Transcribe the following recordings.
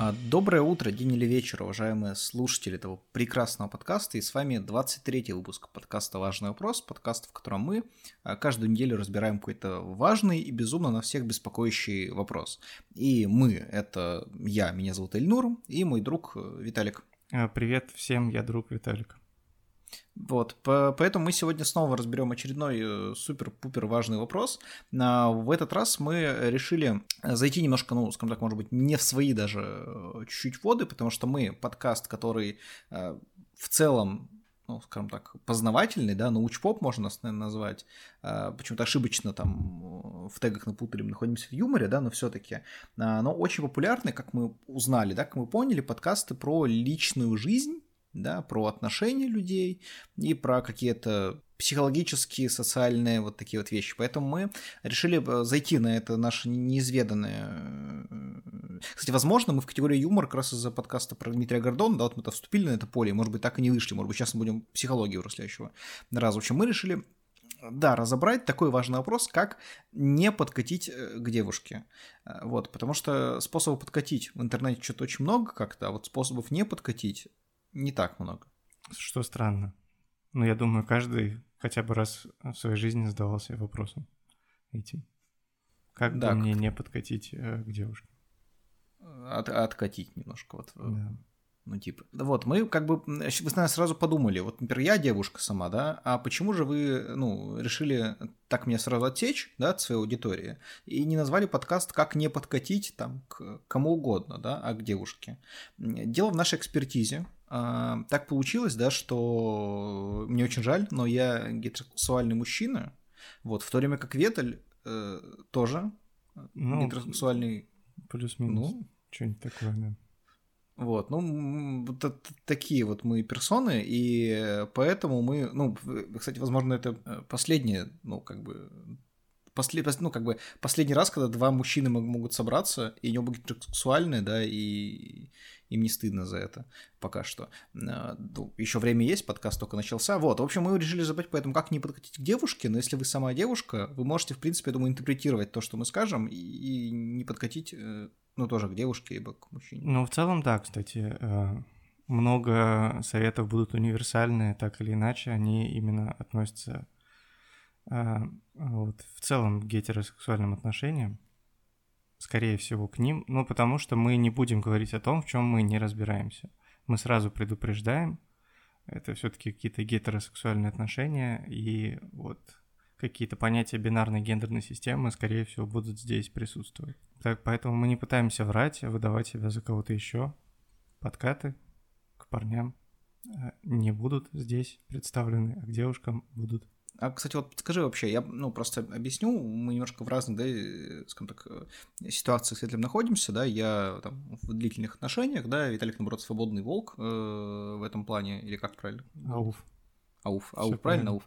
А, доброе утро, день или вечер, уважаемые слушатели этого прекрасного подкаста. И с вами 23-й выпуск подкаста «Важный вопрос», подкаст, в котором мы а, каждую неделю разбираем какой-то важный и безумно на всех беспокоящий вопрос. И мы — это я, меня зовут Эльнур, и мой друг э, Виталик. А, привет всем, я друг Виталик. Вот, по, поэтому мы сегодня снова разберем очередной э, супер-пупер важный вопрос. А, в этот раз мы решили зайти немножко, ну, скажем так, может быть, не в свои даже э, чуть-чуть воды, потому что мы подкаст, который э, в целом ну, скажем так, познавательный, да, научпоп можно нас, наверное, назвать. Почему-то ошибочно там в тегах напутали, мы находимся в юморе, да, но все-таки. Но очень популярный, как мы узнали, да, как мы поняли, подкасты про личную жизнь да, про отношения людей и про какие-то психологические, социальные вот такие вот вещи. Поэтому мы решили э, зайти на это наше неизведанное... Э, кстати, возможно, мы в категории юмор как раз из-за подкаста про Дмитрия Гордона, да, вот мы-то вступили на это поле, может быть, так и не вышли, может быть, сейчас мы будем психологию взрослеющего раз. В общем, мы решили да, разобрать такой важный вопрос, как не подкатить э, к девушке. Вот, потому что способов подкатить в интернете что-то очень много как-то, а вот способов не подкатить не так много. Что странно. Но я думаю, каждый хотя бы раз в своей жизни задавался вопросом этим. Как да, бы мне не подкатить э, к девушке? От, откатить немножко вот. Э, да. Ну, типа, вот, мы как бы, вы, сразу подумали, вот, например, я девушка сама, да, а почему же вы, ну, решили так меня сразу отсечь, да, от своей аудитории, и не назвали подкаст «Как не подкатить», там, к кому угодно, да, а к девушке? Дело в нашей экспертизе, так получилось, да, что мне очень жаль, но я гетеросексуальный мужчина, вот, в то время как Ветель э, тоже ну, гетеросексуальный... Плюс-минус, ну, что-нибудь такое, да. Вот, ну, вот такие вот мы персоны, и поэтому мы, ну, кстати, возможно, это э, последнее, ну, как бы, послед, ну, как бы последний раз, когда два мужчины могут собраться, и они оба гетеросексуальные, да, и им не стыдно за это пока что. А, ну, Еще время есть, подкаст только начался. Вот, в общем, мы решили забыть поэтому, как не подкатить к девушке, но если вы сама девушка, вы можете, в принципе, я думаю, интерпретировать то, что мы скажем, и не подкатить, э, ну, тоже к девушке, либо к мужчине. Ну, в целом, да, кстати, э, много советов будут универсальные, так или иначе, они именно относятся э, вот, в целом гетеросексуальным отношениям скорее всего, к ним, ну, потому что мы не будем говорить о том, в чем мы не разбираемся. Мы сразу предупреждаем, это все-таки какие-то гетеросексуальные отношения, и вот какие-то понятия бинарной гендерной системы, скорее всего, будут здесь присутствовать. Так, поэтому мы не пытаемся врать, выдавать себя за кого-то еще. Подкаты к парням э, не будут здесь представлены, а к девушкам будут. А, кстати, вот подскажи вообще, я, ну, просто объясню, мы немножко в разных, да, скажем так, э, ситуациях с этим находимся, да, я там в длительных отношениях, да, Виталик, наоборот, свободный волк э, в этом плане, или как правильно? Ауф. Ауф, ауф, правильно, ауф.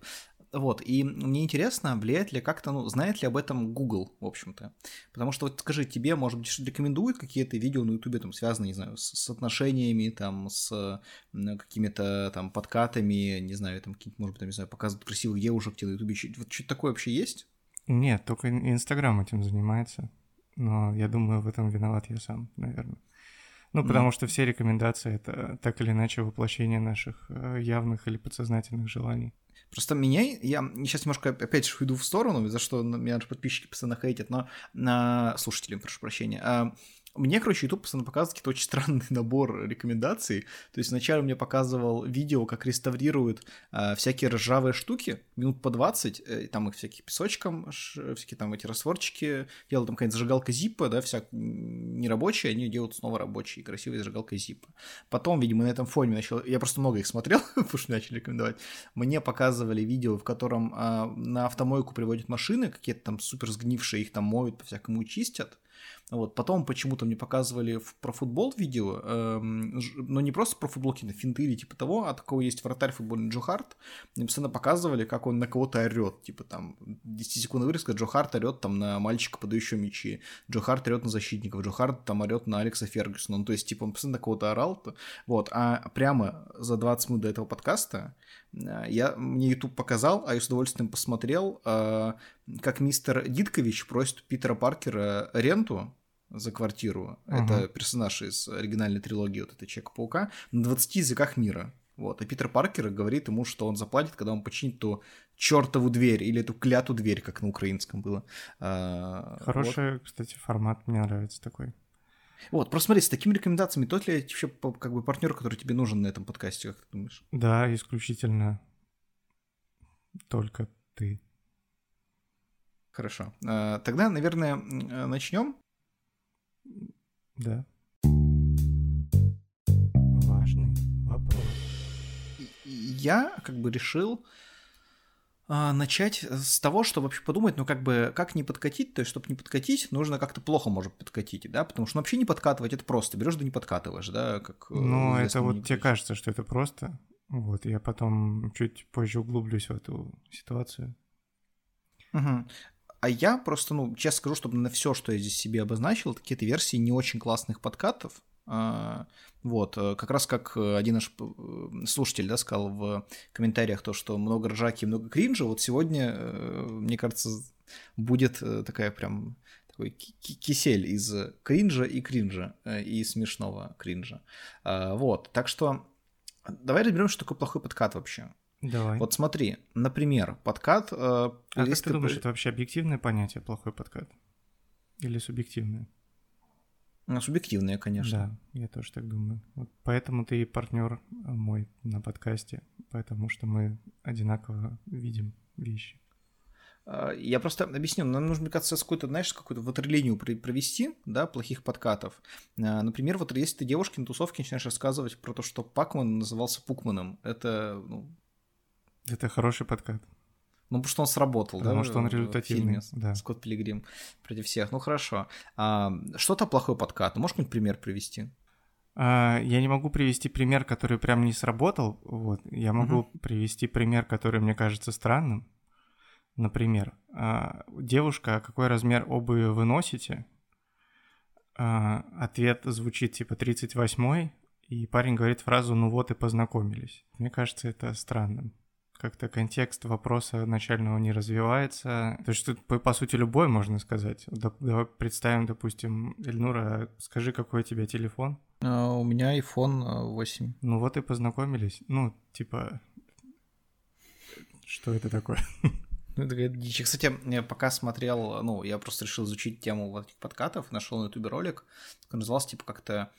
Вот, и мне интересно, влияет ли как-то, ну, знает ли об этом Google, в общем-то. Потому что, вот скажи, тебе, может быть, рекомендуют какие-то видео на Ютубе, там, связанные, не знаю, с, с отношениями, там, с какими-то там подкатами, не знаю, там, какие-то, может быть, там, не знаю, показывают красивых девушек тебе на Ютубе. Вот что-то такое вообще есть? Нет, только Инстаграм этим занимается. Но я думаю, в этом виноват я сам, наверное. Ну, потому mm. что все рекомендации это так или иначе воплощение наших э, явных или подсознательных желаний. Просто меня, я сейчас немножко опять же уйду в сторону, за что меня подписчики постоянно хейтят, но на слушатели, прошу прощения. А, мне, короче, YouTube постоянно показывает какие-то очень странный набор рекомендаций. То есть вначале мне показывал видео, как реставрируют э, всякие ржавые штуки, минут по 20, э, там их всякие песочком, ш, всякие там эти растворчики, делают там какая-нибудь зажигалка зиппа, да, вся нерабочая, они делают снова рабочие, красивые зажигалка зиппа. Потом, видимо, на этом фоне начал, я просто много их смотрел, потому что начали рекомендовать, мне показывали видео, в котором э, на автомойку приводят машины, какие-то там супер сгнившие, их там моют, по-всякому чистят, вот. Потом почему-то мне показывали в, про футбол видео, эм, но не просто про футбол, какие-то финты или типа того, а такого есть вратарь футбольный Джо Харт. Мне постоянно показывали, как он на кого-то орет, типа там 10 секунд вырезка, Джо Харт орет там на мальчика, подающего мячи, Джо Харт орет на защитников, Джо Харт там орет на Алекса Фергюсона, ну то есть типа он постоянно на кого-то орал, вот, а прямо за 20 минут до этого подкаста я, мне YouTube показал, а я с удовольствием посмотрел, э, как мистер Диткович просит Питера Паркера ренту за квартиру. Uh-huh. Это персонаж из оригинальной трилогии вот этой Человека-паука на 20 языках мира. Вот. И Питер Паркер говорит ему, что он заплатит, когда он починит ту чертову дверь или эту клятую дверь, как на украинском было. А, Хороший, вот. кстати, формат, мне нравится такой. Вот, просто смотри, с такими рекомендациями, тот ли вообще как бы партнер, который тебе нужен на этом подкасте, как ты думаешь? Да, исключительно только ты. Хорошо. А, тогда, наверное, начнем. Да. Важный вопрос. Я как бы решил а, начать с того, что вообще подумать, ну как бы, как не подкатить, то есть, чтобы не подкатить, нужно как-то плохо может подкатить, да, потому что ну, вообще не подкатывать, это просто, берешь да не подкатываешь, да, как... Э, ну, это вот тебе кажется, что это просто, вот, я потом чуть позже углублюсь в эту ситуацию. Угу. А я просто, ну, честно скажу, чтобы на все, что я здесь себе обозначил, какие-то версии не очень классных подкатов, вот, э, как раз как один наш э, слушатель, да, сказал в комментариях то, что много ржаки много кринжа, вот сегодня, э, мне кажется, будет такая прям такой кисель из кринжа и кринжа, и смешного кринжа. А, вот, так что давай разберем, что такое плохой подкат вообще. Давай. Вот смотри, например, подкат... Э, а как ты думаешь, это вообще объективное понятие, плохой подкат? Или субъективное? Субъективное, конечно. Да, я тоже так думаю. Вот поэтому ты и партнер мой на подкасте, потому что мы одинаково видим вещи. А, я просто объясню, нам нужно, мне кажется, какую-то, знаешь, какую-то ватерлинию провести, да, плохих подкатов. А, например, вот если ты девушке на тусовке начинаешь рассказывать про то, что Пакман назывался Пукманом, это, ну, это хороший подкат. Ну, потому что он сработал, потому да? Потому что он результативный, да. Скотт Пилигрим против всех. Ну, хорошо. А, что-то плохой подкат. Можешь какой-нибудь пример привести? А, я не могу привести пример, который прям не сработал. Вот. Я могу угу. привести пример, который мне кажется странным. Например, а, девушка, какой размер обуви вы носите? А, ответ звучит типа 38 и парень говорит фразу «ну вот и познакомились». Мне кажется, это странным как-то контекст вопроса начального не развивается. То есть тут, по, по сути, любой можно сказать. Давай представим, допустим, Эльнура, скажи, какой у тебя телефон? Uh, у меня iPhone 8. Ну вот и познакомились. Ну, типа, что это такое? Ну, это дичь. Кстати, я пока смотрел, ну, я просто решил изучить тему вот этих подкатов, нашел на ютубе ролик, который назывался, типа, как-то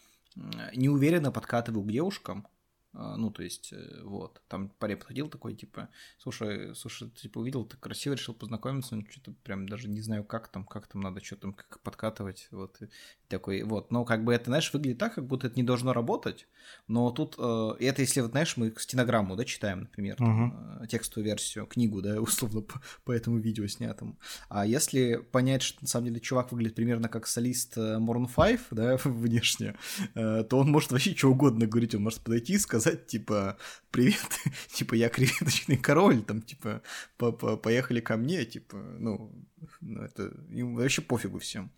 неуверенно подкатываю к девушкам, а, ну, то есть, э, вот, там парень подходил такой, типа, слушай, слушай, ты, типа, увидел, ты красиво решил познакомиться, ну, что-то прям даже не знаю, как там, как там надо, что там, как подкатывать, вот, такой, вот, но как бы это, знаешь, выглядит так, как будто это не должно работать, но тут, э, это если, вот, знаешь, мы стенограмму, да, читаем, например, там, uh-huh. текстовую версию, книгу, да, условно, по, по этому видео снятому, а если понять, что, на самом деле, чувак выглядит примерно как солист Morn 5, да, внешне, то он может вообще что угодно говорить, он может подойти и сказать, сказать, типа, привет, типа, я креветочный король, там, типа, по -по поехали ко мне, типа, ну, ну это им вообще пофигу всем.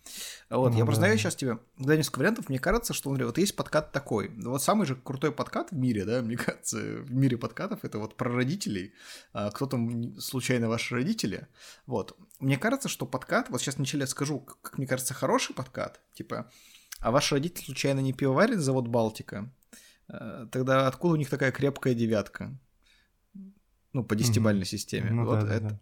Вот, ну, я просто знаю сейчас тебе, да, несколько вариантов, мне кажется, что, вот есть подкат такой, вот самый же крутой подкат в мире, да, мне кажется, в мире подкатов, это вот про родителей, а, кто там случайно ваши родители, вот, мне кажется, что подкат, вот сейчас вначале скажу, как мне кажется, хороший подкат, типа, а ваши родители случайно не пивоварит завод Балтика? Э, тогда откуда у них такая крепкая девятка? Ну, по десятибальной системе. Ну, вот да, это, да.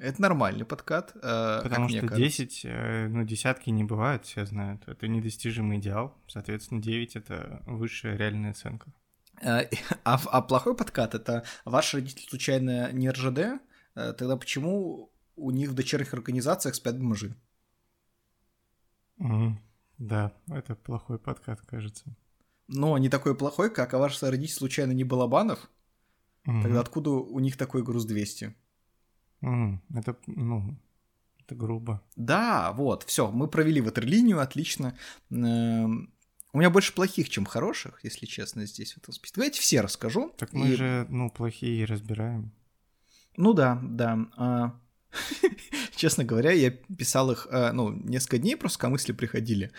Это нормальный подкат. Э, Потому что 10, э, ну, десятки не бывают, все знают. Это недостижимый идеал. Соответственно, 9 — это высшая реальная оценка. А, а плохой подкат — это ваш родитель случайно не РЖД? Тогда почему у них в дочерних организациях спят бомжи? Mm, да, это плохой подкат, кажется но не такой плохой, как а ваш родитель случайно не Балабанов, угу. тогда откуда у них такой груз 200? Угу. Это, ну, это грубо. Да, вот, все, мы провели ватерлинию, отлично. У меня больше плохих, чем хороших, если честно, здесь в этом списке. Давайте все расскажу. Так мы и... же, ну, плохие разбираем. Ну да, да. А, честно говоря, я писал их, а, ну, несколько дней, просто когда мысли приходили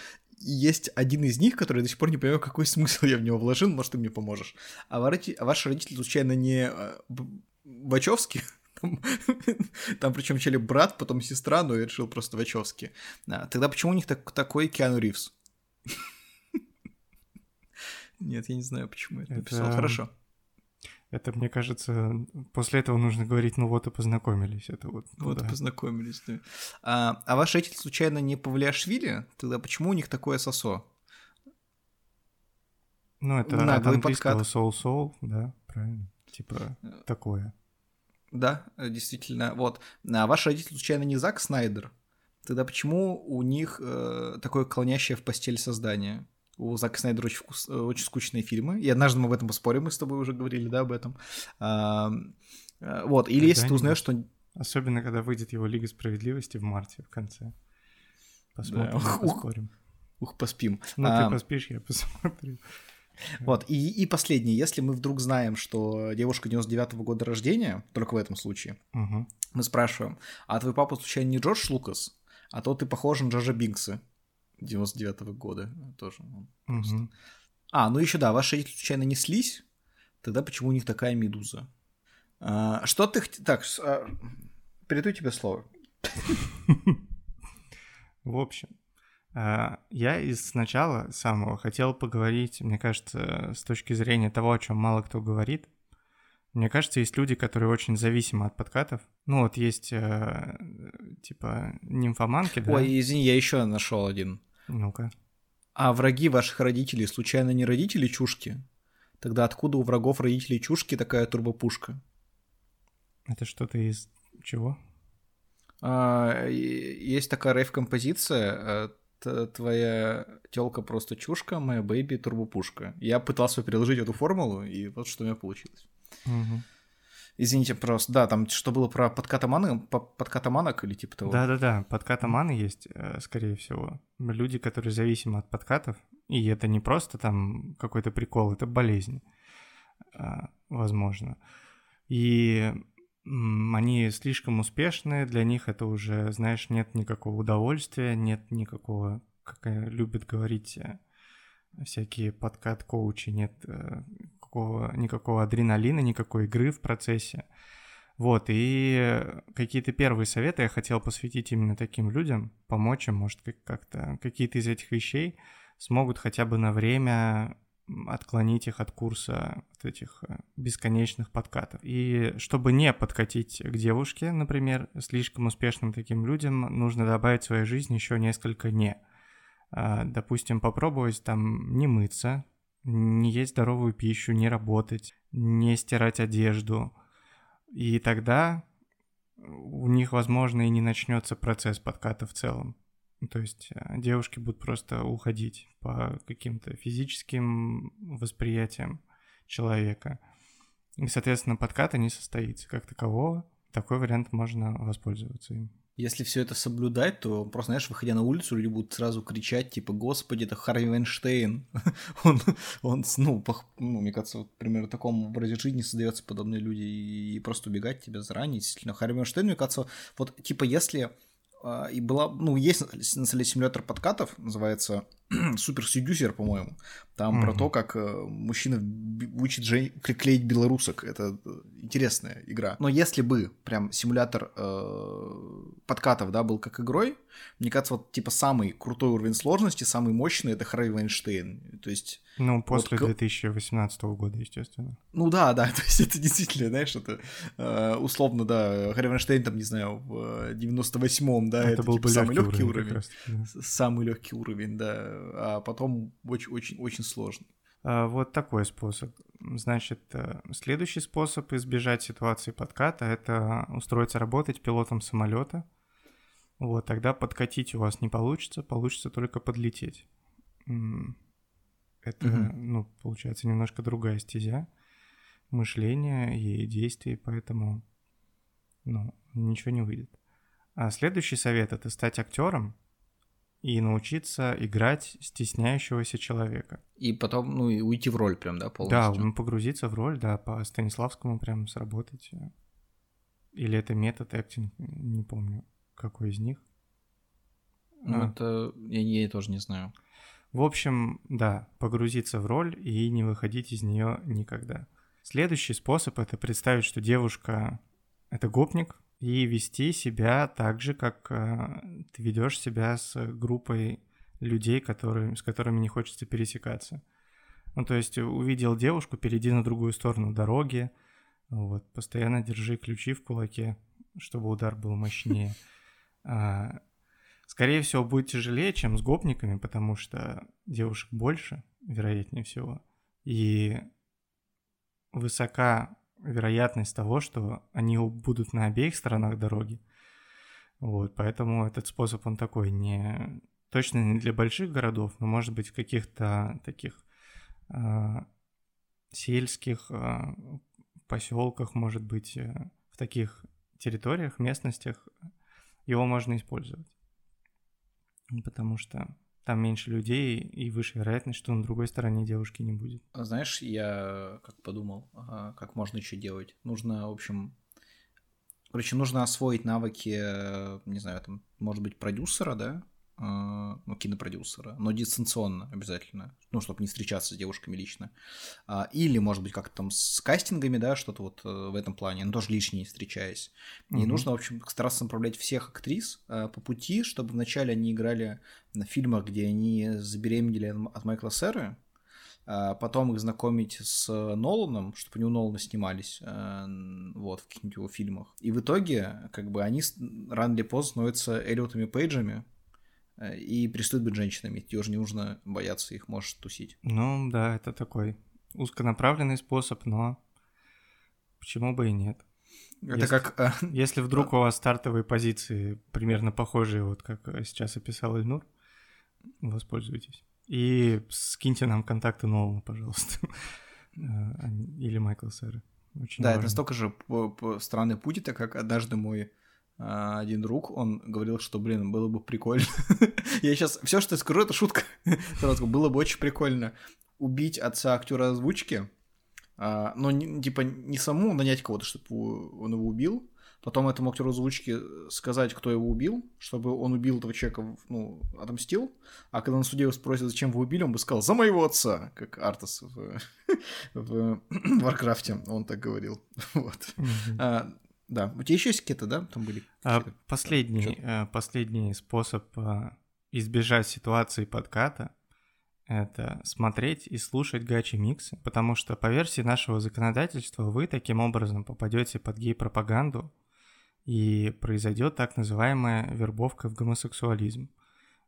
есть один из них, который я до сих пор не понимаю, какой смысл я в него вложил, может, ты мне поможешь. А, ваши, а ваши родители случайно не э, Бачевски? Там, там причем чели брат, потом сестра, но я решил просто Вачовски. А, тогда почему у них так, такой Киану Ривз? Нет, я не знаю, почему я это написал. Хорошо. Это, мне кажется, после этого нужно говорить, ну вот и познакомились. Это вот, ну, вот и познакомились, да. А, а ваш родитель случайно не Павлиашвили? Тогда почему у них такое сосо? Ну, это Наглый от английского soul-soul, да, правильно. Типа такое. Да, действительно. Вот. А ваш родитель случайно не Зак Снайдер? Тогда почему у них э, такое клонящее в постель создание? У Зака Снайдера очень, вкус, э, очень скучные фильмы. И однажды мы в этом поспорим, мы с тобой уже говорили, да, об этом. А, вот, или Когда если ты узнаешь, что... Особенно, когда выйдет его Лига Справедливости в марте, в конце. Посмотрим, да. поспорим. Ух, ух, поспим. Ну, а, ты поспишь, я посмотрю. Вот, и, и последнее. Если мы вдруг знаем, что девушка 99-го года рождения, только в этом случае, угу. мы спрашиваем, а твой папа случайно не Джордж Лукас? А то ты похож на Джорджа Бинкса. 99-го года тоже. Ну, угу. А, ну еще да, ваши родители случайно неслись? Тогда почему у них такая медуза? А, что ты... Так, а... передаю тебе слово. В общем, я из сначала самого хотел поговорить, мне кажется, с точки зрения того, о чем мало кто говорит. Мне кажется, есть люди, которые очень зависимы от подкатов. Ну вот есть э, типа нимфоманки, да? Ой, извини, я еще нашел один. Ну-ка. А враги ваших родителей случайно не родители чушки? Тогда откуда у врагов родителей чушки такая турбопушка? Это что-то из чего? А, есть такая рейв-композиция. Э, твоя телка просто чушка, моя бэйби турбопушка. Я пытался переложить эту формулу, и вот что у меня получилось. Угу. Извините, просто, да, там что было про подкатоманы, подкатоманок или типа того? Да-да-да, подкатоманы есть, э, скорее всего. Люди, которые зависимы от подкатов, и это не просто там какой-то прикол, это болезнь, а, возможно. И они слишком успешны, для них это уже, знаешь, нет никакого удовольствия, нет никакого, как любят говорить э, всякие подкат-коучи, нет э, никакого, никакого адреналина, никакой игры в процессе. Вот, и какие-то первые советы я хотел посвятить именно таким людям, помочь им, может, как-то какие-то из этих вещей смогут хотя бы на время отклонить их от курса от этих э, бесконечных подкатов. И чтобы не подкатить к девушке, например, слишком успешным таким людям, нужно добавить в свою жизнь еще несколько «не». А, допустим, попробовать там не мыться, не есть здоровую пищу, не работать, не стирать одежду. И тогда у них, возможно, и не начнется процесс подката в целом. То есть э, девушки будут просто уходить по каким-то физическим восприятиям человека. И, соответственно, подката не состоится как такового. Такой вариант можно воспользоваться им. Если все это соблюдать, то просто, знаешь, выходя на улицу, люди будут сразу кричать, типа, господи, это Харви Вайнштейн. он, он, ну, по, ну, мне кажется, вот, примерно в таком образе жизни создается подобные люди, и, просто убегать тебя заранее, действительно. Харви Вайнштейн, мне кажется, вот, типа, если и была, ну, есть на самом симулятор подкатов, называется Супер Сюдюсер, по-моему. Там mm-hmm. про то, как э, мужчина учит жен... клеить белорусок. Это э, интересная игра. Но если бы прям симулятор э, подкатов, да, был как игрой, мне кажется, вот типа самый крутой уровень сложности, самый мощный это Харви Вайнштейн. То есть... Ну, после вот, 2018 года, естественно. Ну да, да, то есть это действительно, знаешь, это э, условно, да, Харви Вайнштейн там, не знаю, в 98-м, да, это, это был типа, бы самый легкий уровень. уровень. Раз, да. Самый легкий уровень, да, а потом очень-очень очень сложно. А, вот такой способ. Значит, э, следующий способ избежать ситуации подката – это устроиться работать пилотом самолета. Вот, тогда подкатить у вас не получится, получится только подлететь. Это, угу. ну, получается, немножко другая стезя мышления и действий, поэтому, ну, ничего не выйдет. А следующий совет – это стать актером и научиться играть стесняющегося человека. И потом, ну, и уйти в роль прям, да, полностью? Да, ну, погрузиться в роль, да, по Станиславскому прям сработать. Или это метод актинг, не помню, какой из них. Ну, а. это я, я тоже не знаю. В общем, да, погрузиться в роль и не выходить из нее никогда. Следующий способ это представить, что девушка это гопник, и вести себя так же, как э, ты ведешь себя с группой людей, которые, с которыми не хочется пересекаться. Ну, то есть увидел девушку, перейди на другую сторону дороги, вот, постоянно держи ключи в кулаке, чтобы удар был мощнее. А, скорее всего, будет тяжелее, чем с гопниками, потому что девушек больше, вероятнее всего. И высока вероятность того, что они будут на обеих сторонах дороги. Вот, поэтому этот способ, он такой не... Точно не для больших городов, но может быть каких-то таких э, сельских э, поселках, может быть, э, в таких территориях, местностях его можно использовать. Потому что там меньше людей и выше вероятность, что на другой стороне девушки не будет. Знаешь, я как подумал, как можно еще делать. Нужно, в общем, короче, нужно освоить навыки, не знаю, там, может быть, продюсера, да, а, ну, кинопродюсера, но дистанционно обязательно, ну, чтобы не встречаться с девушками лично. А, или, может быть, как-то там с кастингами, да, что-то вот э, в этом плане, но тоже лишние не встречаясь. И угу. нужно, в общем, стараться направлять всех актрис а, по пути, чтобы вначале они играли на фильмах, где они забеременели от Майкла Сера, потом их знакомить с Ноланом, чтобы они у Нолана снимались вот, в каких-нибудь его фильмах. И в итоге, как бы, они рано или поздно становятся Эллиотами Пейджами, Э, и перестают быть женщинами. Тебе уже не нужно бояться их, можешь тусить. Ну да, это такой узконаправленный способ, но почему бы и нет. Это если, как... Э, если вдруг у вас стартовые позиции примерно похожие, вот как сейчас описал Ильнур, воспользуйтесь. И скиньте нам контакты нового, пожалуйста. Э, или Майкла Сэра. Очень да, важно. это настолько же странный путь, это как однажды мой а, один друг, он говорил, что, блин, было бы прикольно. я сейчас... Все, что я скажу, это шутка. Сразу было бы очень прикольно убить отца актера озвучки, а, но, типа, не саму нанять кого-то, чтобы он его убил, потом этому актеру озвучки сказать, кто его убил, чтобы он убил этого человека, ну, отомстил, а когда на суде его спросят, зачем вы убили, он бы сказал, за моего отца, как Артас в, в Варкрафте, он так говорил, вот. Mm-hmm. Да, у тебя еще есть какие-то, да, там были? А, последний, э, последний способ э, избежать ситуации подката — это смотреть и слушать гачи-миксы, потому что по версии нашего законодательства вы таким образом попадете под гей-пропаганду, и произойдет так называемая вербовка в гомосексуализм.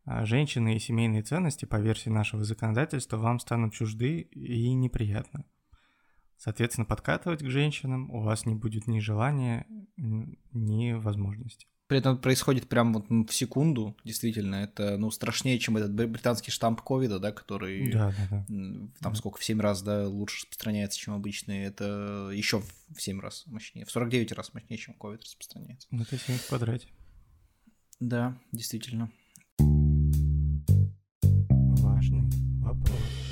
А женщины и семейные ценности, по версии нашего законодательства, вам станут чужды и неприятны. Соответственно, подкатывать к женщинам у вас не будет ни желания, ни возможности. При этом происходит прям вот в секунду, действительно, это, ну, страшнее, чем этот британский штамп ковида, да, который да, да, да. там да. сколько, в 7 раз, да, лучше распространяется, чем обычный, это еще в 7 раз мощнее, в 49 раз мощнее, чем ковид распространяется. Ну, это 7 в квадрате. Да, действительно. Важный вопрос.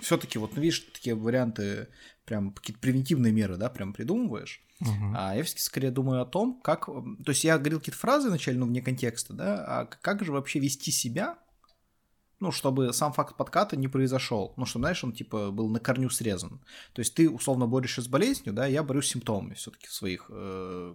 Все-таки вот, ну, видишь, такие варианты прям какие-то превентивные меры, да, прям придумываешь. Uh-huh. А я все-таки скорее думаю о том, как... То есть я говорил какие-то фразы вначале, ну, вне контекста, да, а как же вообще вести себя, ну, чтобы сам факт подката не произошел. Ну, чтобы, знаешь, он, типа, был на корню срезан. То есть ты, условно, борешься с болезнью, да, я борюсь с симптомами все таки в своих э,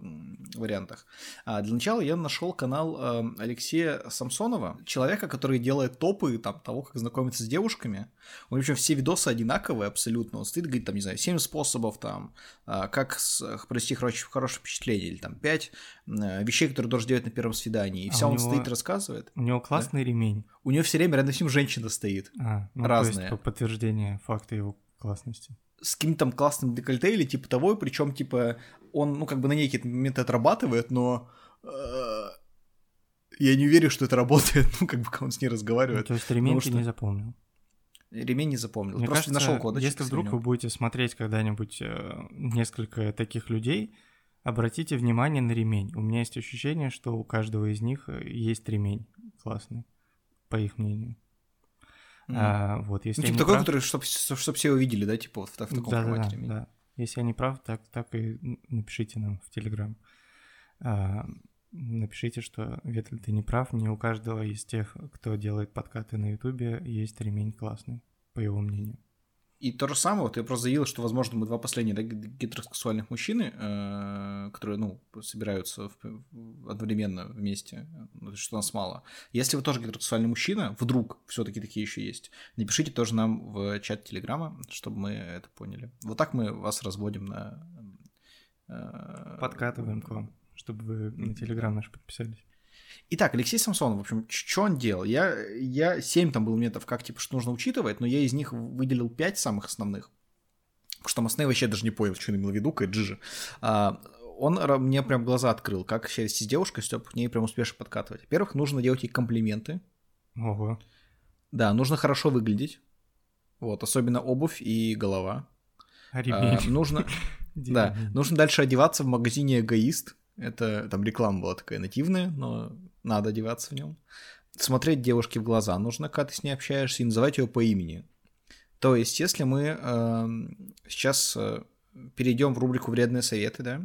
вариантах. А для начала я нашел канал э, Алексея Самсонова, человека, который делает топы там, того, как знакомиться с девушками. У него, в общем, все видосы одинаковые абсолютно. Он стоит, говорит, там, не знаю, 7 способов, там, э, как с, произвести хорошее, хорошее впечатление, или там 5 э, вещей, которые должен делать на первом свидании. И а все он него... стоит рассказывает. У него классный да? ремень. У него все время рядом с ним женщина стоит. А, ну, разная. То есть по подтверждение факта его классности. С каким-то там классным декольте или типа того, причем типа он, ну, как бы на некий момент отрабатывает, но э, я не уверен, что это работает, ну, как бы, он с ней разговаривает. Ну, то есть ремень что... не запомнил? Ремень не запомнил. Мне Просто кажется, нашел код. Если вдруг вы будете смотреть когда-нибудь э, несколько таких людей, обратите внимание на ремень. У меня есть ощущение, что у каждого из них э, есть ремень классный по их мнению. Mm. А, вот, если ну, типа такой, прав... который, чтобы чтоб все увидели, да, типа вот в, в таком да, формате. Да, да. Если я не прав, так, так и напишите нам в Телеграм. А, напишите, что Ветль, ты не прав, не у каждого из тех, кто делает подкаты на Ютубе, есть ремень классный, по его мнению. И то же самое, вот я просто заявил, что, возможно, мы два последних да, гетеросексуальных мужчины, э, которые, ну, собираются в, одновременно вместе, ну, что нас мало. Если вы тоже гетеросексуальный мужчина, вдруг все таки такие еще есть, напишите тоже нам в чат Телеграма, чтобы мы это поняли. Вот так мы вас разводим на... Э, Подкатываем к вам, чтобы вы на Телеграм наш подписались. Итак, Алексей Самсонов, в общем, что он делал? Я, я 7 там был методов, как, типа, что нужно учитывать, но я из них выделил 5 самых основных. Потому что Масне вообще даже не понял, что он имел в виду, Кайджижи. А, он мне прям глаза открыл, как сесть с девушкой, чтобы к ней прям успешно подкатывать. Во-первых, нужно делать ей комплименты. Ого. Да, нужно хорошо выглядеть. Вот, особенно обувь и голова. А, а нужно, да, нужно дальше одеваться в магазине «Эгоист», это там реклама была такая нативная, но надо одеваться в нем. Смотреть девушке в глаза нужно, когда ты с ней общаешься, и называть ее по имени. То есть, если мы э, сейчас перейдем в рубрику вредные советы, да,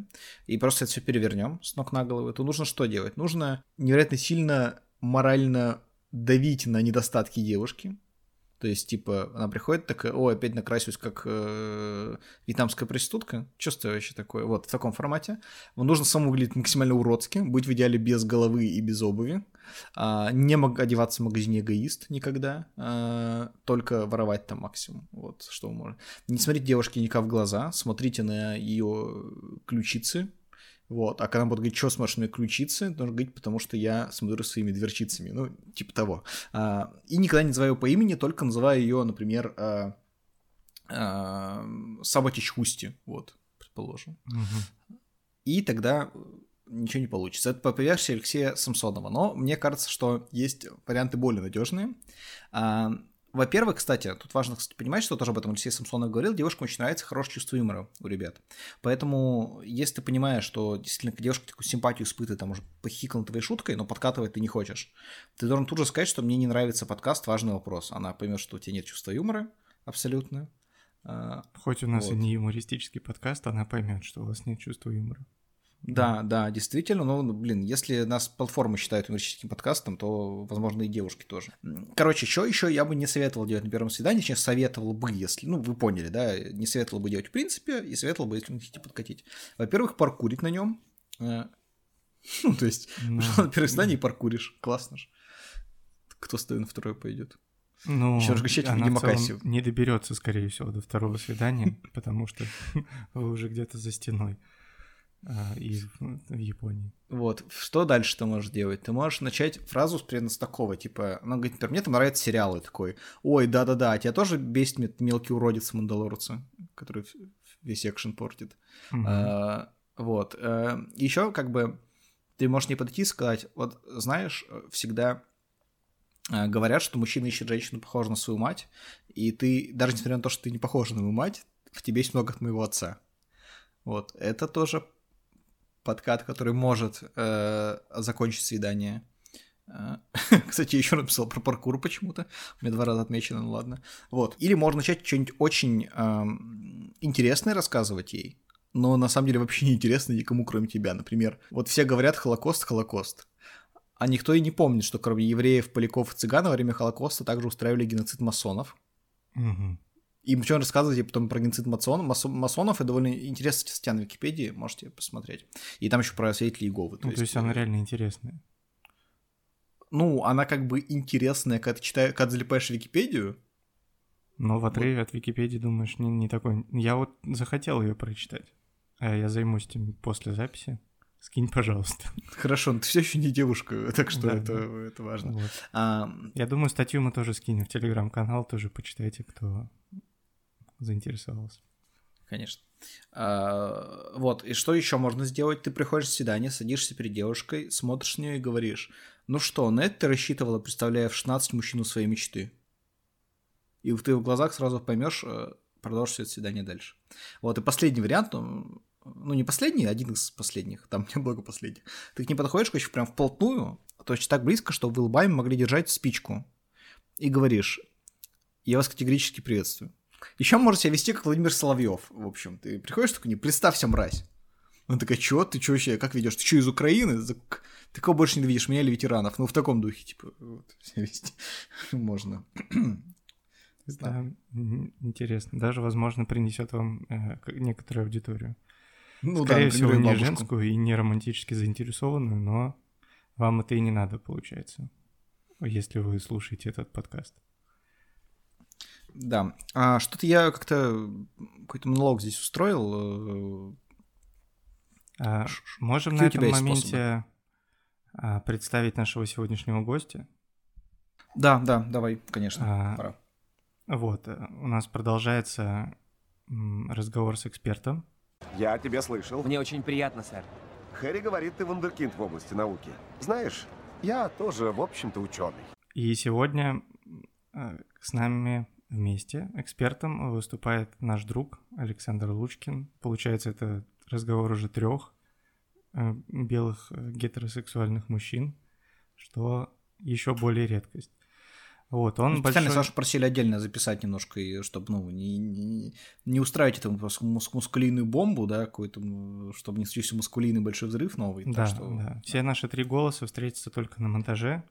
и просто это все перевернем с ног на голову, то нужно что делать? Нужно невероятно сильно морально давить на недостатки девушки, то есть, типа, она приходит такая, о, опять накрасилась как э, вьетнамская проститутка. Что вообще такое? Вот, в таком формате. Вам нужно самому выглядеть максимально уродски, быть в идеале без головы и без обуви. А, не мог одеваться в магазине эгоист никогда, а, только воровать там максимум. Вот, что вы можете. Не смотрите девушке никак в глаза, смотрите на ее ключицы, вот. А когда он будет говорить, что смотришь на ключицы, нужно говорить, потому что я смотрю своими дверчицами. Ну, типа того. А, и никогда не называю ее по имени, только называю ее, например, а, а, Сабатич Хусти. Вот, предположим. Угу. И тогда ничего не получится. Это по версии Алексея Самсонова. Но мне кажется, что есть варианты более надежные. А, во-первых, кстати, тут важно кстати, понимать, что тоже об этом Алексей Самсонов говорил, девушкам очень нравится хорошее чувство юмора у ребят. Поэтому, если ты понимаешь, что действительно девушка такую симпатию испытывает, там уже похихикал твоей шуткой, но подкатывать ты не хочешь, ты должен тут же сказать, что мне не нравится подкаст, важный вопрос. Она поймет, что у тебя нет чувства юмора абсолютно. А, Хоть у нас вот. и не юмористический подкаст, она поймет, что у вас нет чувства юмора. Да, да, действительно. Ну, блин, если нас платформы считают юмористическим подкастом, то, возможно, и девушки тоже. Короче, что еще я бы не советовал делать на первом свидании, точнее, советовал бы, если, ну, вы поняли, да, не советовал бы делать в принципе, и советовал бы, если вы хотите подкатить. Во-первых, паркурить на нем. Э, ну, то есть, ну, на первом свидании паркуришь. Классно же. Кто стоит на второе пойдет? Ну, она не доберется, скорее всего, до второго свидания, потому что вы уже где-то за стеной а, из в Японии. Вот, что дальше ты можешь делать? Ты можешь начать фразу примерно с такого, типа, она говорит, например, мне там нравятся сериалы, такой, ой, да-да-да, а тебя тоже бесит мелкий уродец Мандалорца, который весь экшен портит. Угу. А, вот, а, э, еще как бы ты можешь не подойти и сказать, вот знаешь, всегда э, говорят, что мужчина ищет женщину, похожую на свою мать, и ты, даже несмотря на то, что ты не похожа на мою мать, в тебе есть много от моего отца. Вот, это тоже подкат, который может э, закончить свидание. Э, кстати, еще написал про паркур почему-то. У меня два раза отмечено, ну ладно. Вот. Или можно начать что-нибудь очень э, интересное рассказывать ей, но на самом деле вообще не интересно никому, кроме тебя. Например, вот все говорят Холокост, Холокост. А никто и не помнит, что кроме евреев, поляков и цыган во время Холокоста также устраивали геноцид масонов. Угу. И причем рассказывать потом про геноцид масон, масонов, это довольно интересная статья на Википедии, можете посмотреть. И там еще про свидетелей Иеговы. То, ну, есть, то есть она реально интересная. Ну, она как бы интересная, когда ты читаешь, когда залипаешь в Википедию. Но в отрыве вот. от Википедии думаешь, не, не такой. Я вот захотел ее прочитать. А я займусь этим после записи. Скинь, пожалуйста. Хорошо, но ты все еще не девушка, так что да, это, да. это важно. Вот. А... Я думаю, статью мы тоже скинем в телеграм-канал, тоже почитайте, кто заинтересовался. Конечно. А, вот, и что еще можно сделать? Ты приходишь в свидание, садишься перед девушкой, смотришь на нее и говоришь, ну что, на это ты рассчитывала, представляя в 16 мужчину своей мечты? И ты в глазах сразу поймешь, э, продолжишь это свидание дальше. Вот, и последний вариант, ну, ну не последний, один из последних, там немного последних. Ты к ней подходишь, короче, прям вплотную, то есть так близко, что вы лбами могли держать спичку. И говоришь, я вас категорически приветствую. Еще может себя вести, как Владимир Соловьев. В общем, ты приходишь такой, не представься, мразь. Он такая, чё, ты чё вообще, как ведешь? Ты чё, из Украины? Ты кого больше не видишь, меня или ветеранов? Ну, в таком духе, типа, вот, себя вести можно. Да, интересно. Даже, возможно, принесет вам э, некоторую аудиторию. Ну, Скорее да, всего, не женскую и не романтически заинтересованную, но вам это и не надо, получается, если вы слушаете этот подкаст. Да. А что-то я как-то какой-то монолог здесь устроил. Э, а, можем на этом моменте способы? А, представить нашего сегодняшнего гостя. Да, да, давай, конечно, а, пора. Вот, э, у нас продолжается разговор с экспертом. Я тебя слышал. Мне очень приятно, сэр. Хэри говорит, ты вундеркинд в области науки. Знаешь, я тоже, в общем-то, ученый. И сегодня э, с нами вместе экспертом выступает наш друг Александр Лучкин. Получается, это разговор уже трех Э, белых э, гетеросексуальных мужчин, что еще более редкость. Вот, он ну, большой... Сашу просили отдельно записать немножко, и чтобы, ну, не, не, не устраивать этому мус мускулинную бомбу, да, какой-то, чтобы не случился мускулинный большой взрыв новый. Да, что... да. Все наши три голоса встретятся только на монтаже.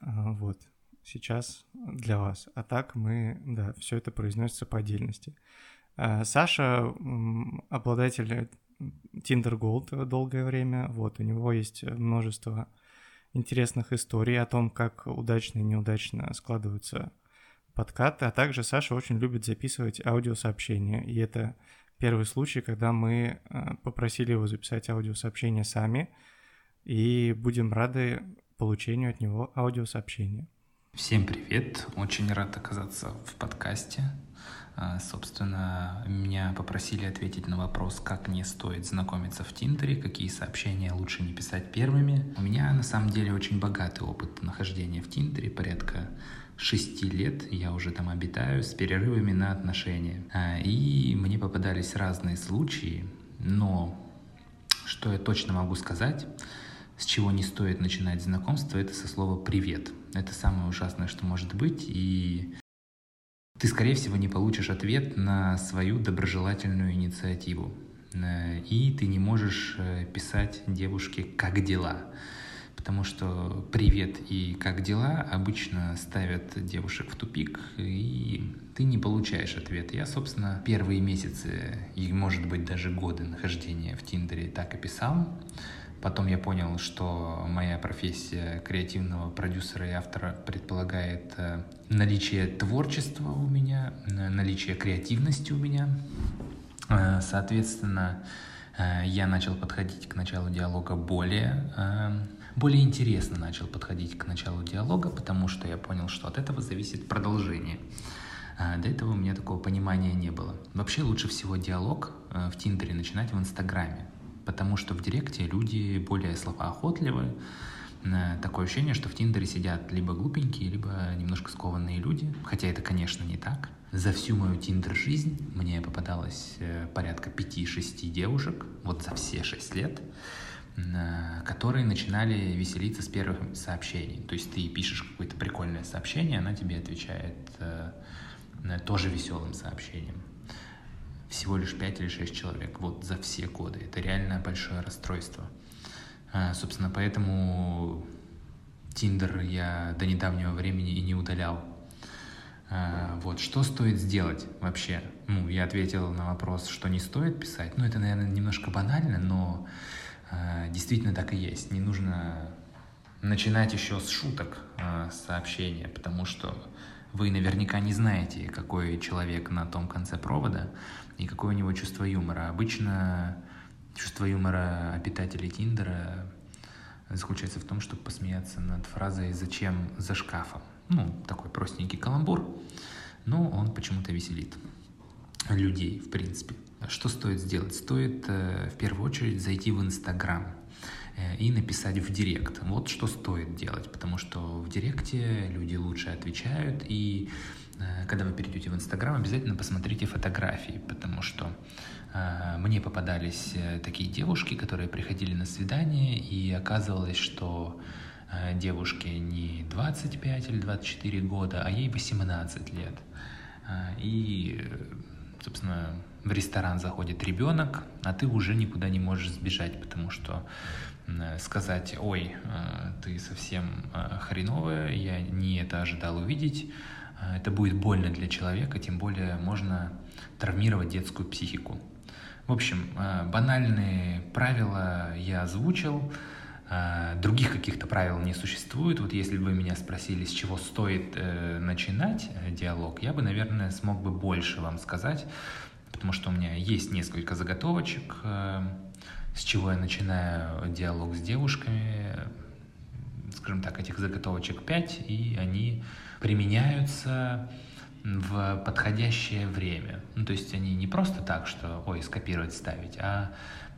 А, вот, сейчас для вас. А так мы, да, все это произносится по отдельности. А, Саша обладатель Tinder Gold долгое время. Вот, у него есть множество интересных историй о том, как удачно и неудачно складываются подкаты, а также Саша очень любит записывать аудиосообщения, и это первый случай, когда мы э, попросили его записать аудиосообщение сами, и будем рады получению от него аудиосообщения. Всем привет! Очень рад оказаться в подкасте. А, собственно, меня попросили ответить на вопрос, как не стоит знакомиться в Тиндере, какие сообщения лучше не писать первыми. У меня на самом деле очень богатый опыт нахождения в Тиндере, порядка шести лет я уже там обитаю с перерывами на отношения. А, и мне попадались разные случаи, но что я точно могу сказать, с чего не стоит начинать знакомство, это со слова «привет». Это самое ужасное, что может быть, и ты, скорее всего, не получишь ответ на свою доброжелательную инициативу. Э, и ты не можешь э, писать девушке «как дела?», потому что «привет» и «как дела» обычно ставят девушек в тупик, и ты не получаешь ответ. Я, собственно, первые месяцы и, может быть, даже годы нахождения в Тиндере так и писал. Потом я понял, что моя профессия креативного продюсера и автора предполагает э, наличие творчества у меня, э, наличие креативности у меня. Э, соответственно, я начал подходить к началу диалога более, более интересно начал подходить к началу диалога, потому что я понял, что от этого зависит продолжение. До этого у меня такого понимания не было. Вообще лучше всего диалог в Тиндере начинать в Инстаграме потому что в Директе люди более словоохотливы. Э, такое ощущение, что в Тиндере сидят либо глупенькие, либо немножко скованные люди, хотя это, конечно, не так. За всю мою Тиндер-жизнь мне попадалось э, порядка 5-6 девушек, вот за все 6 лет, э, которые начинали веселиться с первых сообщений. То есть ты пишешь какое-то прикольное сообщение, она тебе отвечает тоже веселым сообщением всего лишь 5 или 6 человек, вот за все годы. Это реально большое расстройство. А, собственно, поэтому Тиндер я до недавнего времени и не удалял. А, вот, что стоит сделать вообще? Ну, я ответил на вопрос, что не стоит писать. Ну, это, наверное, немножко банально, но а, действительно так и есть. Не нужно начинать еще с шуток сообщения, потому что вы наверняка не знаете, какой человек на том конце провода, и какое у него чувство юмора. Обычно чувство юмора обитателей Тиндера заключается в том, чтобы посмеяться над фразой «Зачем за шкафом?». Ну, такой простенький каламбур, но он почему-то веселит людей, в принципе. Что стоит сделать? Стоит э, в первую очередь зайти в Инстаграм э, и написать в директ. Вот что стоит делать, потому что в директе люди лучше отвечают, и когда вы перейдете в Инстаграм, обязательно посмотрите фотографии, потому что э, мне попадались э, такие девушки, которые приходили на свидание, и оказывалось, что э, девушке не 25 или 24 года, а ей 18 лет. Э, и собственно, в ресторан заходит ребенок, а ты уже никуда не можешь сбежать, потому что сказать, ой, э, ты совсем э, хреновая, я не это ожидал увидеть, э, это будет больно для человека, тем более можно травмировать детскую психику. В общем, банальные правила я озвучил, других каких-то правил не существует. Вот если бы вы меня спросили, с чего стоит начинать диалог, я бы, наверное, смог бы больше вам сказать, потому что у меня есть несколько заготовочек, с чего я начинаю диалог с девушками, скажем так, этих заготовочек 5, и они применяются в подходящее время. Ну, то есть они не просто так, что, ой, скопировать, ставить, а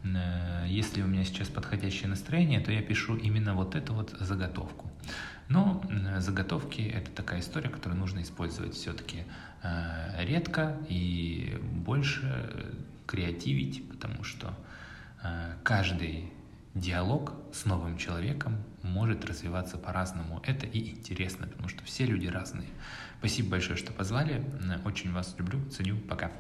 э, если у меня сейчас подходящее настроение, то я пишу именно вот эту вот заготовку. Но э, заготовки — это такая история, которую нужно использовать все-таки э, редко и больше креативить, потому что Э, каждый диалог с новым человеком может развиваться по-разному. Это и интересно, потому что все люди разные. Спасибо большое, что позвали. Очень вас люблю, ценю. Пока.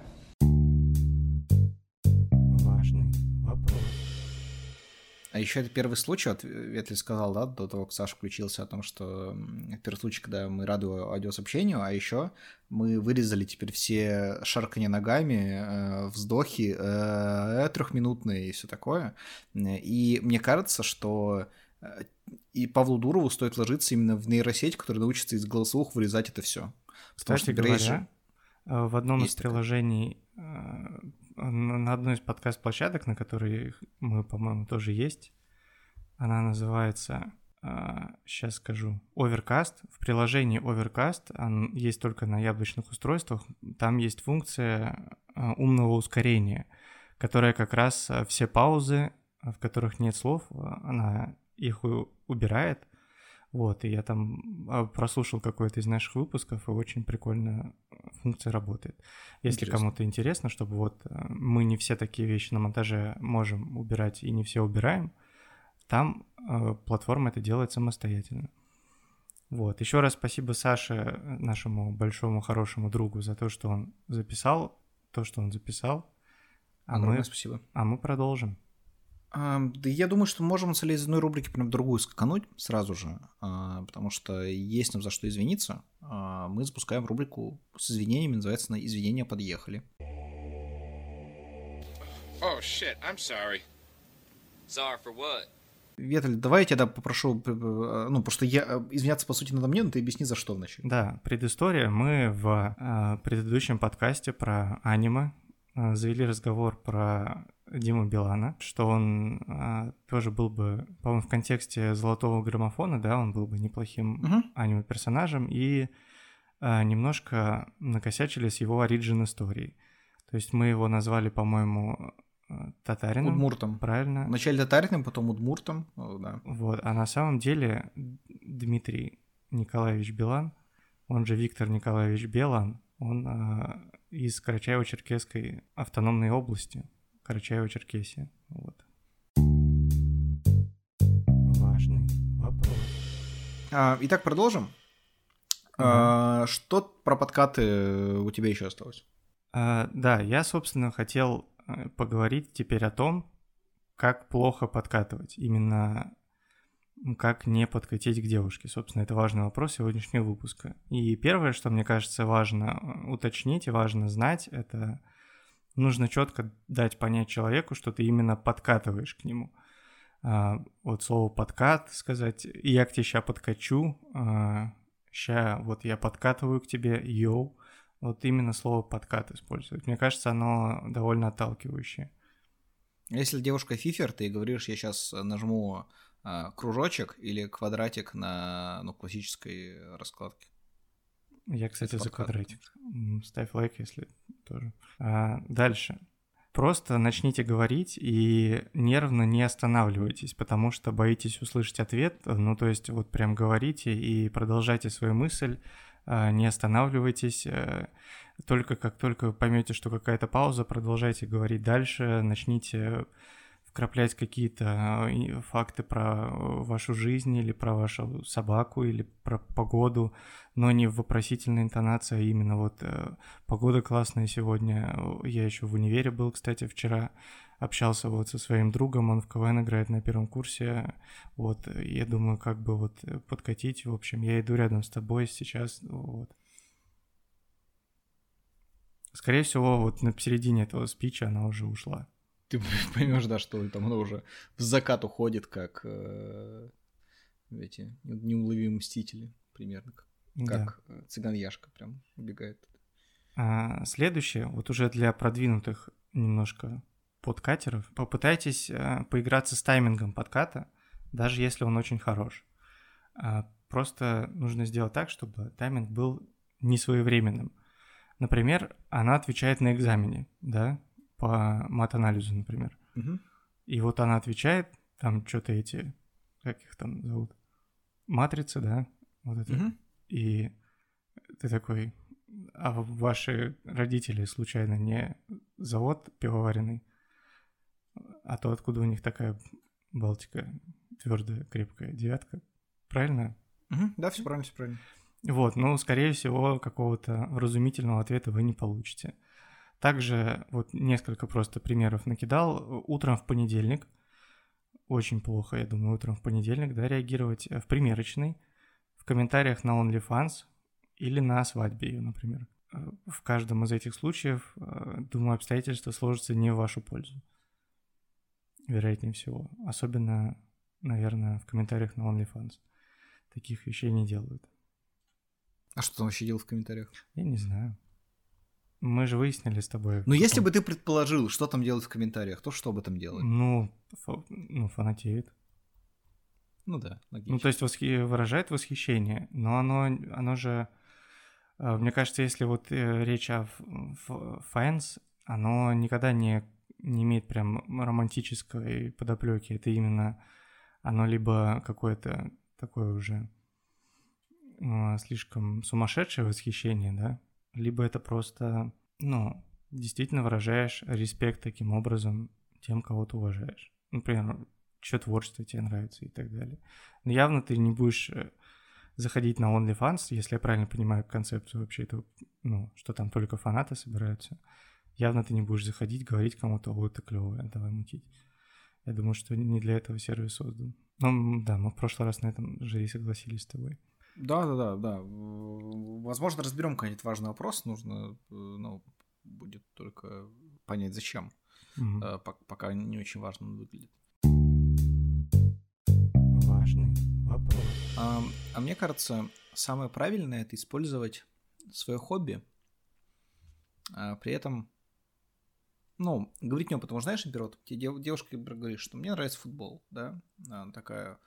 А еще это первый случай, вот Ветли сказал, да, до того, как Саша включился, о том, что первый случай, когда мы рады аудиосообщению, а еще мы вырезали теперь все шарканье ногами, э, вздохи э, трехминутные и все такое. И мне кажется, что э, и Павлу Дурову стоит ложиться именно в нейросеть, которая научится из голосовых вырезать это все. Кстати говоря, же... Э, в одном из приложений такое на одной из подкаст-площадок, на которой мы, по-моему, тоже есть. Она называется, сейчас а, скажу, Overcast. В приложении Overcast, он есть только на яблочных устройствах, там есть функция умного ускорения, которая как раз все паузы, в которых нет слов, она их убирает, вот, и я там а, прослушал какой-то из наших выпусков, и очень прикольно функция работает. Если кому-то интересно, чтобы вот э, мы не все такие вещи на монтаже можем убирать и не все убираем, там э, платформа это делает самостоятельно. Вот. Еще раз спасибо Саше, нашему большому хорошему другу, за то, что он записал то, что он записал. А мы, спасибо. А мы продолжим. Да я думаю, что можем с из одной рубрики прям в другую скакануть сразу же, а, потому что есть нам за что извиниться. А, мы запускаем рубрику с извинениями, называется на «Извинения подъехали». Oh, shit, I'm sorry. Sorry for what? Ветель, давай я тебя попрошу, ну, потому что я, извиняться, по сути, надо мне, но ты объясни, за что вначале. Да, предыстория. Мы в э, предыдущем подкасте про аниме э, завели разговор про Диму Билана, что он а, тоже был бы, по-моему, в контексте золотого граммофона, да, он был бы неплохим uh-huh. аниме-персонажем, и а, немножко накосячили с его оригин историей. То есть мы его назвали, по-моему, а, татарином. Удмуртом. Правильно. Вначале татарином, потом удмуртом, да. Вот, а на самом деле Дмитрий Николаевич Билан, он же Виктор Николаевич Белан, он а, из Карачаево-Черкесской автономной области, Карачаево-Черкесия. Вот. Важный вопрос. А, итак, продолжим. Mm-hmm. А, что про подкаты у тебя еще осталось? А, да, я, собственно, хотел э, поговорить теперь о том, как плохо подкатывать. Именно как не подкатить к девушке. Собственно, это важный вопрос сегодняшнего выпуска. И первое, что мне кажется важно э, уточнить и важно знать, это нужно четко дать понять человеку, что ты именно подкатываешь к нему. А, вот слово подкат сказать, я к тебе ща подкачу, а, ща вот я подкатываю к тебе, йоу. Вот именно слово подкат использовать. Мне кажется, оно довольно отталкивающее. Если девушка фифер, ты говоришь, я сейчас нажму а, кружочек или квадратик на ну, классической раскладке. Я, кстати, за квадратик. Ставь лайк, если тоже. А, дальше. Просто начните говорить и нервно не останавливайтесь, потому что боитесь услышать ответ. Ну, то есть вот прям говорите и продолжайте свою мысль, а, не останавливайтесь. Э, только как только поймете, что какая-то пауза, продолжайте говорить дальше, начните вкраплять какие-то э, факты про вашу жизнь или про вашу собаку или про погоду, но не в вопросительной интонации, а именно вот э, погода классная сегодня. Я еще в универе был, кстати, вчера общался вот со своим другом, он в КВН играет на первом курсе, вот, я думаю, как бы вот подкатить, в общем, я иду рядом с тобой сейчас, вот. Скорее всего, вот на середине этого спича она уже ушла. Ты поймешь, да, что там она уже в закат уходит, как э, эти неуловимые мстители, примерно, как да. цыган Яшка прям убегает. А, следующее, вот уже для продвинутых немножко подкатеров, попытайтесь э, поиграться с таймингом подката, даже если он очень хорош. А, просто нужно сделать так, чтобы тайминг был не своевременным. Например, она отвечает на экзамене, да, по мат-анализу, например. Угу. И вот она отвечает, там что-то эти, как их там зовут, матрицы, да, вот это. Угу. И ты такой, а ваши родители случайно не завод пивоваренный? А то откуда у них такая Балтика твердая, крепкая девятка? Правильно? Угу, да, все правильно, все правильно. Вот, ну, скорее всего, какого-то вразумительного ответа вы не получите. Также вот несколько просто примеров накидал. Утром в понедельник, очень плохо, я думаю, утром в понедельник, да, реагировать в примерочной, в комментариях на OnlyFans или на свадьбе ее, например. В каждом из этих случаев, э, думаю, обстоятельства сложатся не в вашу пользу вероятнее всего. Особенно, наверное, в комментариях на OnlyFans. Таких вещей не делают. А что там вообще делал в комментариях? Я не знаю. Мы же выяснили с тобой. Ну, если бы ты предположил, что там делают в комментариях, то что об этом делать? Ну, фа... ну фанатеет. Ну да, логично. Ну, то есть восхи... выражает восхищение, но оно, оно же... А, мне кажется, если вот э, речь о Fans, оно никогда не не имеет прям романтической подоплеки. Это именно оно либо какое-то такое уже э, слишком сумасшедшее восхищение, да, либо это просто, ну, действительно выражаешь респект таким образом тем, кого ты уважаешь. Например, что творчество тебе нравится и так далее. Но явно ты не будешь э, заходить на OnlyFans, если я правильно понимаю концепцию вообще этого, ну, что там только фанаты собираются явно ты не будешь заходить, говорить кому-то, вот это клевое, давай мутить. Я думаю, что не для этого сервис создан. Ну, да, мы в прошлый раз на этом же и согласились с тобой. Да, да, да, да. Возможно, разберем какой-нибудь важный вопрос. Нужно, э, ну, будет только понять, зачем. Угу. Пока не очень важно он выглядит. Важный вопрос. А, а мне кажется, самое правильное это использовать свое хобби, а при этом ну, говорить не потому что, знаешь, наперед, тебе девушка говорит, что мне нравится футбол, да, она такая,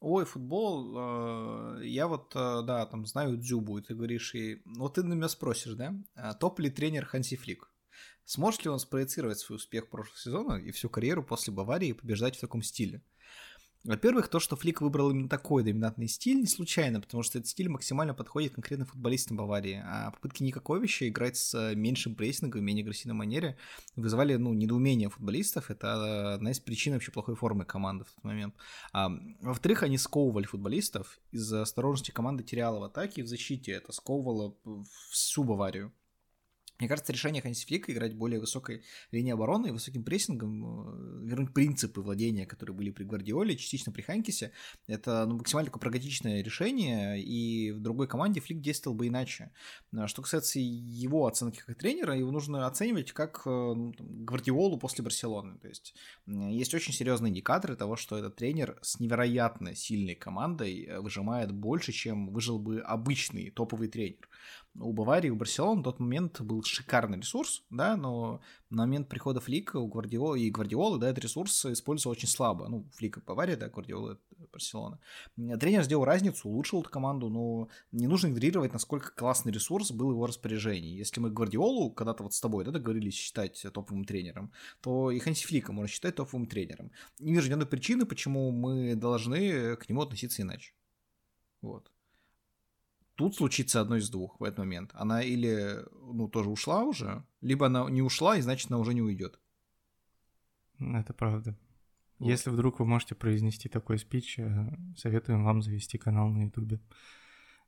ой, футбол, э, я вот, э, да, там, знаю Дзюбу, и ты говоришь ей, вот ты на меня спросишь, да, а топ ли тренер Ханси Флик? Сможет ли он спроецировать свой успех прошлого сезона и всю карьеру после Баварии побеждать в таком стиле? Во-первых, то, что Флик выбрал именно такой доминантный стиль, не случайно, потому что этот стиль максимально подходит конкретно футболистам Баварии. А попытки Никаковича играть с э, меньшим прессингом, менее агрессивной манере вызывали, ну, недоумение футболистов. Это одна из причин вообще плохой формы команды в тот момент. А, во-вторых, они сковывали футболистов. Из-за осторожности команда теряла в атаке и в защите. Это сковывало всю Баварию. Мне кажется, решение Ханси Флика играть более высокой линией обороны и высоким прессингом, э, вернуть принципы владения, которые были при Гвардиоле, частично при Ханкисе, это ну, максимально такое прагматичное решение, и в другой команде Флик действовал бы иначе. А что касается его оценки как тренера, его нужно оценивать как э, ну, там, Гвардиолу после Барселоны. То есть есть очень серьезные индикаторы того, что этот тренер с невероятно сильной командой э, выжимает больше, чем выжил бы обычный топовый тренер у Баварии, у Барселоны в тот момент был шикарный ресурс, да, но на момент прихода Флика у Гвардиолы и Гвардиолы, да, этот ресурс использовал очень слабо. Ну, Флика Бавария, да, Гвардиола Барселона. Тренер сделал разницу, улучшил эту команду, но не нужно игнорировать, насколько классный ресурс был в его распоряжении. Если мы Гвардиолу когда-то вот с тобой, да, договорились считать топовым тренером, то и Ханси Флика можно считать топовым тренером. Не вижу ни одной причины, почему мы должны к нему относиться иначе. Вот тут случится одно из двух в этот момент. Она или, ну, тоже ушла уже, либо она не ушла, и значит, она уже не уйдет. Это правда. Если вдруг вы можете произнести такой спич, э, советуем вам завести канал на Ютубе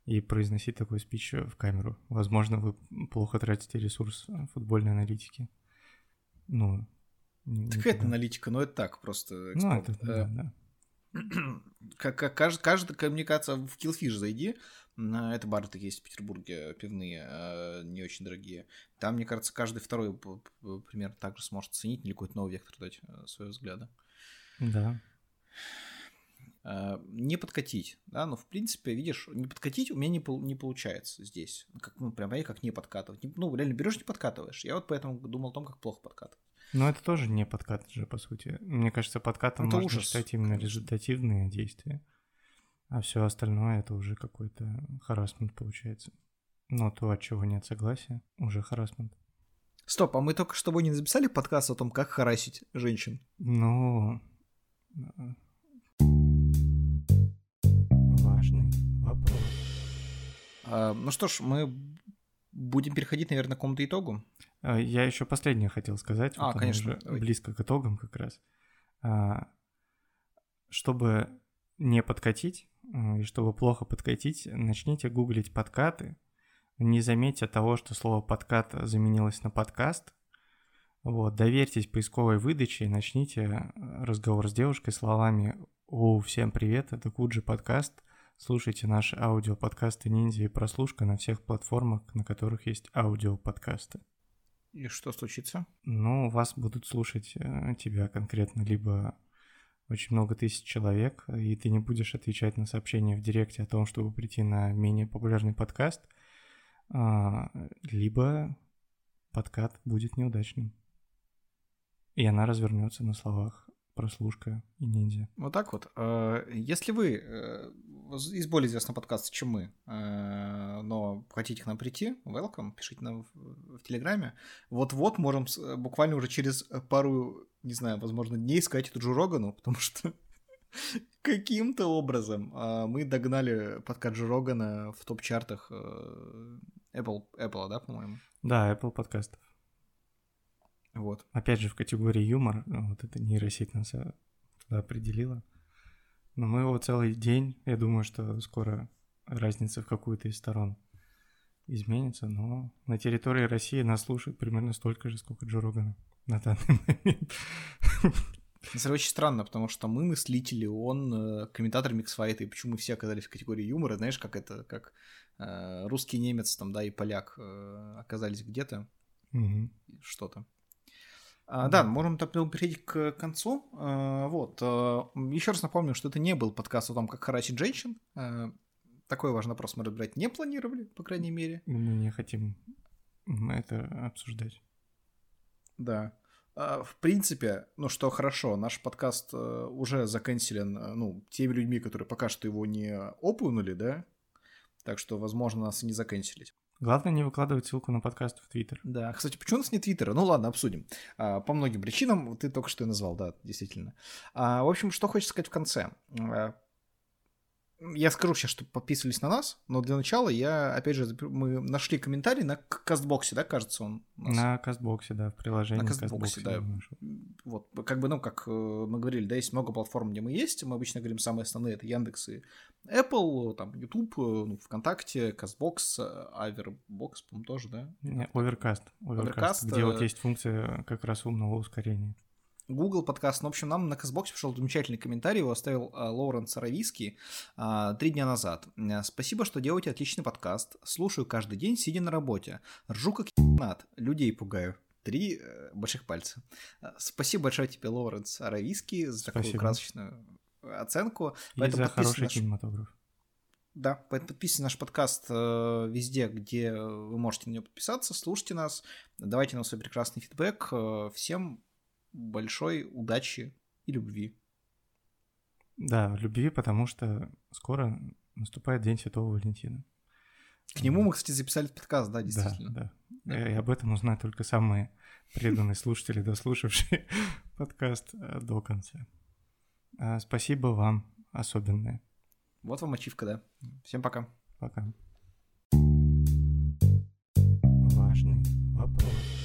и произносить такой спич в камеру. Возможно, вы плохо тратите ресурс э, футбольной аналитики. Ну, так это аналитика, но это так просто. Ну, это, да, да. Как, как каждая, каждая коммуникация в Killfish зайди, это бары такие есть в Петербурге, пивные, э, не очень дорогие. Там, мне кажется, каждый второй примерно также сможет оценить или какой-то новый вектор дать э, своего взгляда. Да. Э, не подкатить, да, но в принципе, видишь, не подкатить у меня не, не получается здесь. Как, ну, прям, как не подкатывать. Ну, реально берешь, не подкатываешь. Я вот поэтому думал о том, как плохо подкатывать. Но это тоже не подкат же, по сути. Мне кажется, подкатом это можно ужас, считать именно конечно. результативные действия. А все остальное это уже какой-то харасмент получается. Но то, от чего нет согласия, уже харасмент. Стоп, а мы только что не записали подкаст о том, как харасить женщин? Ну, важный вопрос. А, ну что ж, мы будем переходить, наверное, к какому-то итогу. А, я еще последнее хотел сказать. А, вот конечно. Близко к итогам как раз. А, чтобы не подкатить, и чтобы плохо подкатить, начните гуглить подкаты. Не заметьте того, что слово подкат заменилось на подкаст. Вот, доверьтесь поисковой выдаче и начните разговор с девушкой словами «О, всем привет, это Куджи подкаст», Слушайте наши аудиоподкасты «Ниндзя» и «Прослушка» на всех платформах, на которых есть аудиоподкасты. И что случится? Ну, вас будут слушать э, тебя конкретно, либо очень много тысяч человек, и ты не будешь отвечать на сообщения в директе о том, чтобы прийти на менее популярный подкаст, а, либо подкат будет неудачным. И она развернется на словах прослушка и ниндзя. Вот так вот. Э, если вы э, из более известного подкаста, чем мы, э, но хотите к нам прийти, welcome, пишите нам в, Телеграме. Вот-вот можем буквально уже через пару, не знаю, возможно, дней сказать эту Джо Рогану, потому что каким-то образом мы догнали подкаст Джо Рогана в топ-чартах Apple, Apple, да, по-моему? Да, Apple подкастов. Вот. Опять же, в категории юмор, ну, вот эта нейросеть нас э, туда определила. Но мы его целый день, я думаю, что скоро разница в какую-то из сторон изменится, но на территории России нас слушают примерно столько же, сколько Джо Рогана на данный момент. Это очень странно, потому что мы мыслители, он э, комментатор миксфайта, и почему мы все оказались в категории юмора, знаешь, как это, как э, русский немец там, да, и поляк э, оказались где-то, угу. что-то. А, да, можем перейти к концу. А, вот. А, Еще раз напомню, что это не был подкаст о том, как харасить женщин. Такой важный вопрос мы разбирать не планировали, по крайней мере. Мы не хотим это обсуждать. Да. В принципе, ну что хорошо, наш подкаст уже заканчиван, ну, теми людьми, которые пока что его не опунули, да, так что, возможно, нас и не заканчивать. Главное не выкладывать ссылку на подкаст в Твиттер. Да, кстати, почему у нас нет Твиттера? Ну ладно, обсудим. А, по многим причинам, ты только что и назвал, да, действительно. А, в общем, что хочется сказать в конце. А, я скажу сейчас, что подписывались на нас, но для начала я, опять же, мы нашли комментарий на кастбоксе, да, кажется, он? На кастбоксе, да, в приложении На кастбоксе, да. Вот, как бы, ну, как э, мы говорили, да, есть много платформ, где мы есть, мы обычно говорим самые основные, это Яндекс и Apple, там, YouTube, э, ну, ВКонтакте, Castbox, Авербокс, по-моему, тоже, да? Overcast, Overcast, где вот э, есть функция как раз умного ускорения. Google подкаст. Ну, в общем, нам на Castbox е пришел замечательный комментарий, его оставил а, Лоуренс Аравийский а, три дня назад. Э, Спасибо, что делаете отличный подкаст. Слушаю каждый день, сидя на работе. Ржу как гад, людей пугаю. Три э, больших пальца. Э, спасибо большое тебе, Лоуренс Аравийский, за Спасибо. такую красочную оценку. И Поэтому за хороший наш... кинематограф. Да, поэтому подписывайтесь на наш подкаст везде, где вы можете на него подписаться, слушайте нас, давайте нам свой прекрасный фидбэк. Всем большой удачи и любви. Да, любви, потому что скоро наступает День Святого Валентина. К нему мы, кстати, записали подкаст, да, действительно. Да, да. да. И об этом узнают только самые преданные слушатели, дослушавшие подкаст э, до конца. Э, спасибо вам особенное. Вот вам ачивка, да. Всем пока. Пока. Важный вопрос.